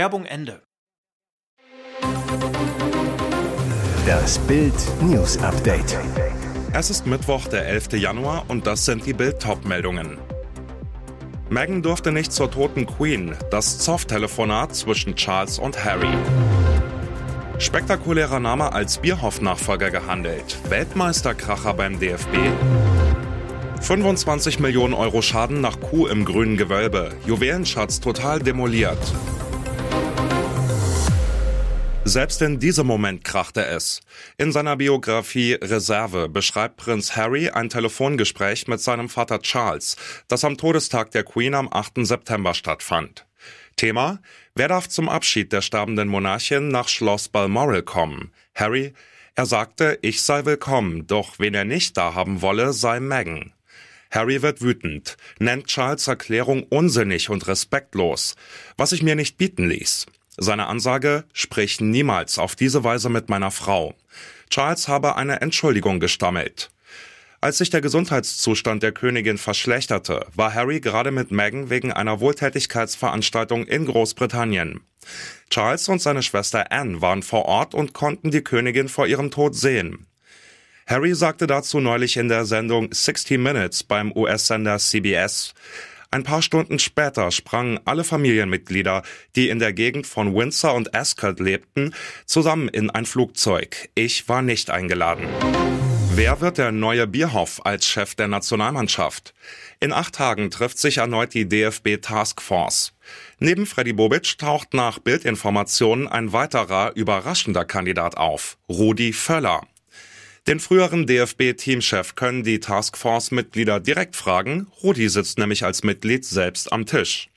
Werbung Ende. Das Bild News Update. Es ist Mittwoch, der 11. Januar und das sind die Bild-Top-Meldungen. Meghan durfte nicht zur toten Queen. Das Zoff-Telefonat zwischen Charles und Harry. Spektakulärer Name als Bierhoff-Nachfolger gehandelt. Weltmeisterkracher beim DFB. 25 Millionen Euro Schaden nach Kuh im grünen Gewölbe. Juwelenschatz total demoliert. Selbst in diesem Moment krachte es. In seiner Biografie Reserve beschreibt Prinz Harry ein Telefongespräch mit seinem Vater Charles, das am Todestag der Queen am 8. September stattfand. Thema: Wer darf zum Abschied der sterbenden Monarchin nach Schloss Balmoral kommen? Harry: Er sagte, ich sei willkommen, doch wen er nicht da haben wolle, sei Meghan. Harry wird wütend, nennt Charles Erklärung unsinnig und respektlos, was ich mir nicht bieten ließ. Seine Ansage, sprich niemals auf diese Weise mit meiner Frau. Charles habe eine Entschuldigung gestammelt. Als sich der Gesundheitszustand der Königin verschlechterte, war Harry gerade mit Meghan wegen einer Wohltätigkeitsveranstaltung in Großbritannien. Charles und seine Schwester Anne waren vor Ort und konnten die Königin vor ihrem Tod sehen. Harry sagte dazu neulich in der Sendung 60 Minutes beim US-Sender CBS, ein paar Stunden später sprangen alle Familienmitglieder, die in der Gegend von Windsor und Ascot lebten, zusammen in ein Flugzeug. Ich war nicht eingeladen. Wer wird der neue Bierhoff als Chef der Nationalmannschaft? In acht Tagen trifft sich erneut die DFB Taskforce. Neben Freddy Bobic taucht nach Bildinformationen ein weiterer überraschender Kandidat auf, Rudi Völler. Den früheren DFB-Teamchef können die Taskforce-Mitglieder direkt fragen. Rudi sitzt nämlich als Mitglied selbst am Tisch.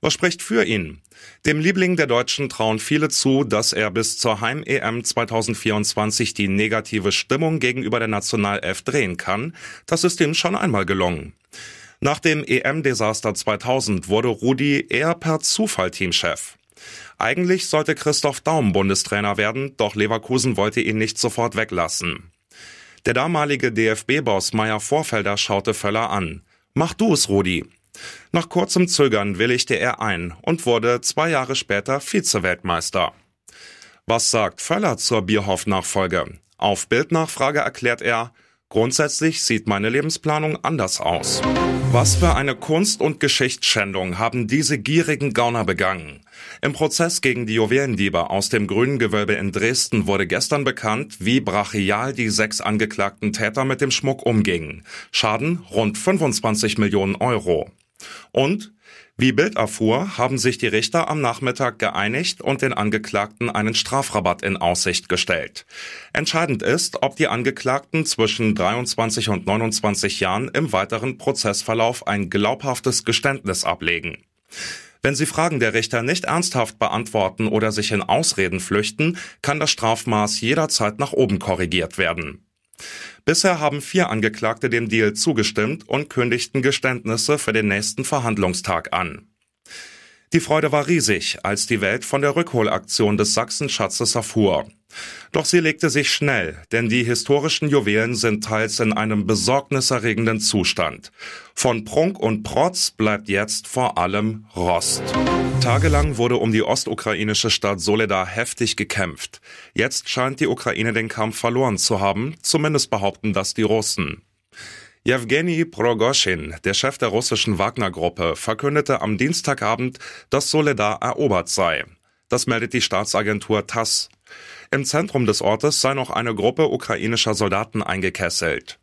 Was spricht für ihn? Dem Liebling der Deutschen trauen viele zu, dass er bis zur Heim-EM 2024 die negative Stimmung gegenüber der Nationalelf drehen kann. Das ist ihm schon einmal gelungen. Nach dem EM-Desaster 2000 wurde Rudi eher per Zufall Teamchef. Eigentlich sollte Christoph Daum Bundestrainer werden, doch Leverkusen wollte ihn nicht sofort weglassen. Der damalige DFB-Boss Meier Vorfelder schaute Völler an. Mach du es, Rudi. Nach kurzem Zögern willigte er ein und wurde zwei Jahre später Vize-Weltmeister. Was sagt Völler zur Bierhoff-Nachfolge? Auf Bildnachfrage erklärt er, Grundsätzlich sieht meine Lebensplanung anders aus. Was für eine Kunst- und Geschichtsschändung haben diese gierigen Gauner begangen? Im Prozess gegen die Juwelendiebe aus dem Grünen Gewölbe in Dresden wurde gestern bekannt, wie brachial die sechs angeklagten Täter mit dem Schmuck umgingen. Schaden rund 25 Millionen Euro. Und wie Bild erfuhr, haben sich die Richter am Nachmittag geeinigt und den Angeklagten einen Strafrabatt in Aussicht gestellt. Entscheidend ist, ob die Angeklagten zwischen 23 und 29 Jahren im weiteren Prozessverlauf ein glaubhaftes Geständnis ablegen. Wenn sie Fragen der Richter nicht ernsthaft beantworten oder sich in Ausreden flüchten, kann das Strafmaß jederzeit nach oben korrigiert werden. Bisher haben vier Angeklagte dem Deal zugestimmt und kündigten Geständnisse für den nächsten Verhandlungstag an. Die Freude war riesig, als die Welt von der Rückholaktion des Sachsenschatzes erfuhr. Doch sie legte sich schnell, denn die historischen Juwelen sind teils in einem besorgniserregenden Zustand. Von Prunk und Protz bleibt jetzt vor allem Rost. Tagelang wurde um die ostukrainische Stadt Soledar heftig gekämpft. Jetzt scheint die Ukraine den Kampf verloren zu haben, zumindest behaupten das die Russen. Jewgeni Progoschin, der Chef der russischen Wagner-Gruppe, verkündete am Dienstagabend, dass Soledar erobert sei. Das meldet die Staatsagentur TASS. Im Zentrum des Ortes sei noch eine Gruppe ukrainischer Soldaten eingekesselt.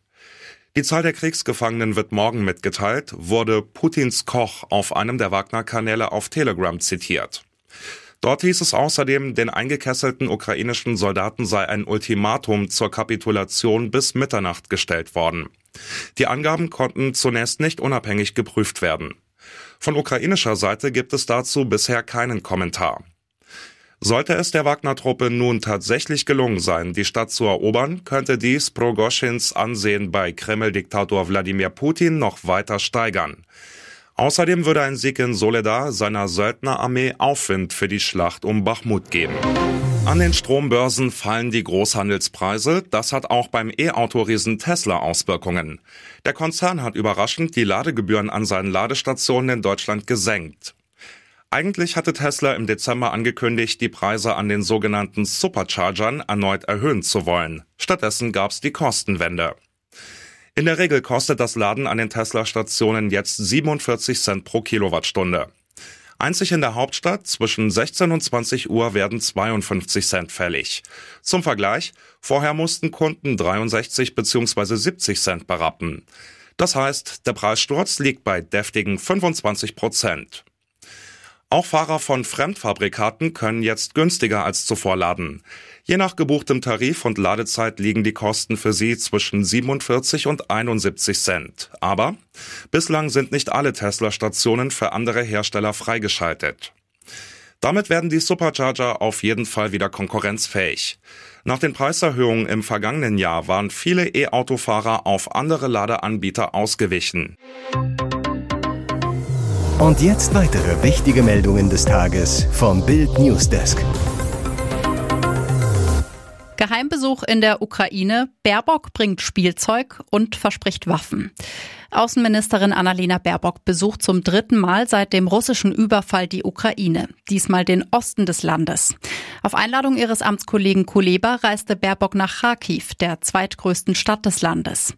Die Zahl der Kriegsgefangenen wird morgen mitgeteilt, wurde Putins Koch auf einem der Wagner-Kanäle auf Telegram zitiert. Dort hieß es außerdem, den eingekesselten ukrainischen Soldaten sei ein Ultimatum zur Kapitulation bis Mitternacht gestellt worden. Die Angaben konnten zunächst nicht unabhängig geprüft werden. Von ukrainischer Seite gibt es dazu bisher keinen Kommentar. Sollte es der Wagner-Truppe nun tatsächlich gelungen sein, die Stadt zu erobern, könnte dies Progoschins Ansehen bei Kreml-Diktator Wladimir Putin noch weiter steigern. Außerdem würde ein Sieg in Soledar seiner Söldnerarmee Aufwind für die Schlacht um Bachmut geben. An den Strombörsen fallen die Großhandelspreise. Das hat auch beim E-Autoriesen Tesla Auswirkungen. Der Konzern hat überraschend die Ladegebühren an seinen Ladestationen in Deutschland gesenkt. Eigentlich hatte Tesla im Dezember angekündigt, die Preise an den sogenannten Superchargern erneut erhöhen zu wollen. Stattdessen gab es die Kostenwende. In der Regel kostet das Laden an den Tesla-Stationen jetzt 47 Cent pro Kilowattstunde. Einzig in der Hauptstadt zwischen 16 und 20 Uhr werden 52 Cent fällig. Zum Vergleich, vorher mussten Kunden 63 bzw. 70 Cent berappen. Das heißt, der Preissturz liegt bei deftigen 25 Prozent. Auch Fahrer von Fremdfabrikaten können jetzt günstiger als zuvor laden. Je nach gebuchtem Tarif und Ladezeit liegen die Kosten für sie zwischen 47 und 71 Cent. Aber bislang sind nicht alle Tesla-Stationen für andere Hersteller freigeschaltet. Damit werden die Supercharger auf jeden Fall wieder konkurrenzfähig. Nach den Preiserhöhungen im vergangenen Jahr waren viele E-Autofahrer auf andere Ladeanbieter ausgewichen. Und jetzt weitere wichtige Meldungen des Tages vom Bild Newsdesk. Geheimbesuch in der Ukraine, Baerbock bringt Spielzeug und verspricht Waffen. Außenministerin Annalena Baerbock besucht zum dritten Mal seit dem russischen Überfall die Ukraine, diesmal den Osten des Landes. Auf Einladung ihres Amtskollegen Kuleba reiste Baerbock nach Kharkiv, der zweitgrößten Stadt des Landes.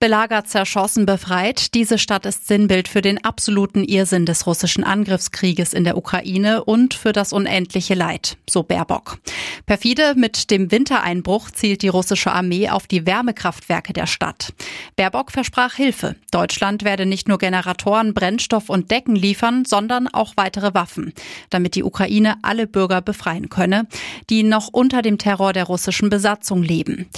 Belagert, zerschossen, befreit, diese Stadt ist Sinnbild für den absoluten Irrsinn des russischen Angriffskrieges in der Ukraine und für das unendliche Leid, so Baerbock. Perfide mit dem Wintereinbruch zielt die russische Armee auf die Wärmekraftwerke der Stadt. Baerbock versprach Hilfe. Deutschland werde nicht nur Generatoren, Brennstoff und Decken liefern, sondern auch weitere Waffen, damit die Ukraine alle Bürger befreien könne, die noch unter dem Terror der russischen Besatzung leben.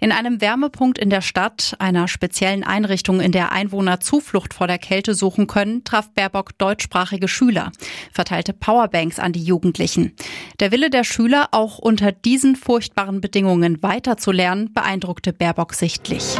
In einem Wärmepunkt in der Stadt, einer speziellen Einrichtung, in der Einwohner Zuflucht vor der Kälte suchen können, traf Baerbock deutschsprachige Schüler, verteilte Powerbanks an die Jugendlichen. Der Wille der Schüler, auch unter diesen furchtbaren Bedingungen weiterzulernen, beeindruckte Baerbock sichtlich.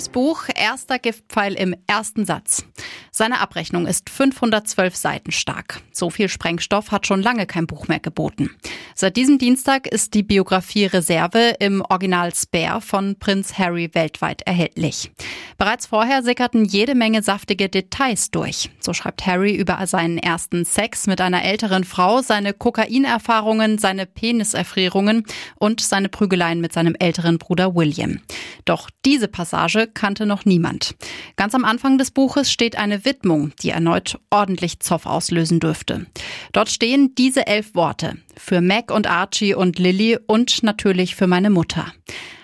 Harrys Buch Erster Giftpfeil im ersten Satz. Seine Abrechnung ist 512 Seiten stark. So viel Sprengstoff hat schon lange kein Buch mehr geboten. Seit diesem Dienstag ist die Biografie Reserve im Original Spare von Prinz Harry weltweit erhältlich. Bereits vorher sickerten jede Menge saftige Details durch. So schreibt Harry über seinen ersten Sex mit einer älteren Frau, seine Kokainerfahrungen, seine Peniserfrierungen und seine Prügeleien mit seinem älteren Bruder William. Doch diese Passage kannte noch niemand. Ganz am Anfang des Buches steht eine Widmung, die erneut ordentlich Zoff auslösen dürfte. Dort stehen diese elf Worte. Für Mac und Archie und Lily und natürlich für meine Mutter.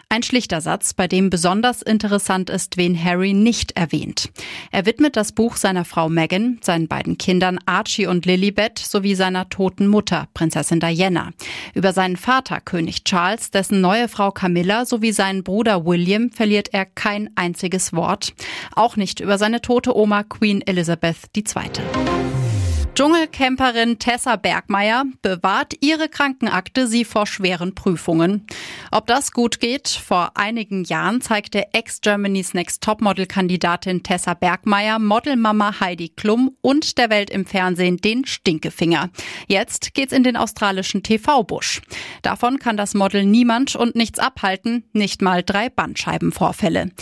Ein schlichter Satz, bei dem besonders interessant ist, wen Harry nicht erwähnt. Er widmet das Buch seiner Frau Meghan, seinen beiden Kindern Archie und Lilibet sowie seiner toten Mutter, Prinzessin Diana. Über seinen Vater, König Charles, dessen neue Frau Camilla sowie seinen Bruder William verliert er kein einziges Wort. Auch nicht über seine tote Oma Queen Elizabeth II. Dschungelcamperin Tessa Bergmeier bewahrt ihre Krankenakte sie vor schweren Prüfungen. Ob das gut geht? Vor einigen Jahren zeigte Ex-Germany's Next Topmodel-Kandidatin Tessa Bergmeier Modelmama Heidi Klum und der Welt im Fernsehen den Stinkefinger. Jetzt geht's in den australischen TV-Busch. Davon kann das Model niemand und nichts abhalten, nicht mal drei Bandscheibenvorfälle.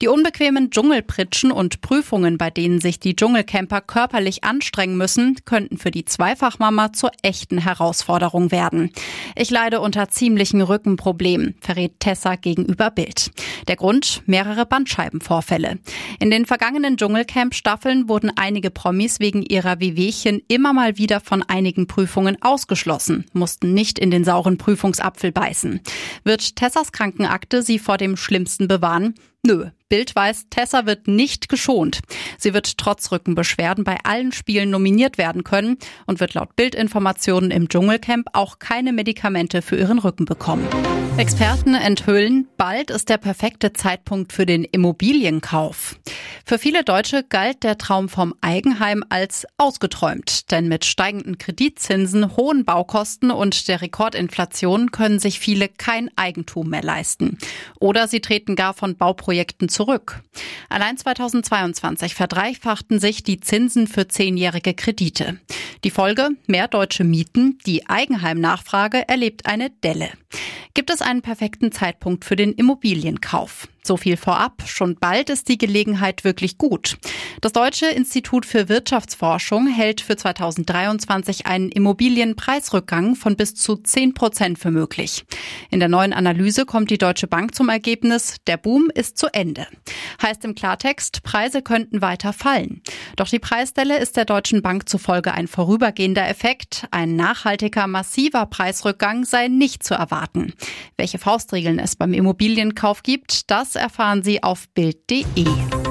Die unbequemen Dschungelpritschen und Prüfungen, bei denen sich die Dschungelcamper körperlich anstrengen müssen, könnten für die Zweifachmama zur echten Herausforderung werden. Ich leide unter ziemlichen Rückenproblemen, verrät Tessa gegenüber Bild. Der Grund? Mehrere Bandscheibenvorfälle. In den vergangenen Dschungelcamp-Staffeln wurden einige Promis wegen ihrer Wehwehchen immer mal wieder von einigen Prüfungen ausgeschlossen, mussten nicht in den sauren Prüfungsapfel beißen. Wird Tessas Krankenakte sie vor dem Schlimmsten bewahren? Nö, Bild weiß, Tessa wird nicht geschont. Sie wird trotz Rückenbeschwerden bei allen Spielen nominiert werden können und wird laut Bildinformationen im Dschungelcamp auch keine Medikamente für ihren Rücken bekommen. Experten enthüllen, bald ist der perfekte Zeitpunkt für den Immobilienkauf. Für viele Deutsche galt der Traum vom Eigenheim als ausgeträumt, denn mit steigenden Kreditzinsen, hohen Baukosten und der Rekordinflation können sich viele kein Eigentum mehr leisten. Oder sie treten gar von Bauprojekten zurück. Allein 2022 verdreifachten sich die Zinsen für zehnjährige Kredite. Die Folge? Mehr deutsche Mieten. Die Eigenheimnachfrage erlebt eine Delle. Gibt es einen perfekten Zeitpunkt für den Immobilienkauf? So viel vorab, schon bald ist die Gelegenheit wirklich gut. Das Deutsche Institut für Wirtschaftsforschung hält für 2023 einen Immobilienpreisrückgang von bis zu 10 Prozent für möglich. In der neuen Analyse kommt die Deutsche Bank zum Ergebnis, der Boom ist zu Ende. Heißt im Klartext, Preise könnten weiter fallen. Doch die Preisdelle ist der Deutschen Bank zufolge ein vorübergehender Effekt. Ein nachhaltiger, massiver Preisrückgang sei nicht zu erwarten. Welche Faustregeln es beim Immobilienkauf gibt, das erfahren Sie auf Bild.de.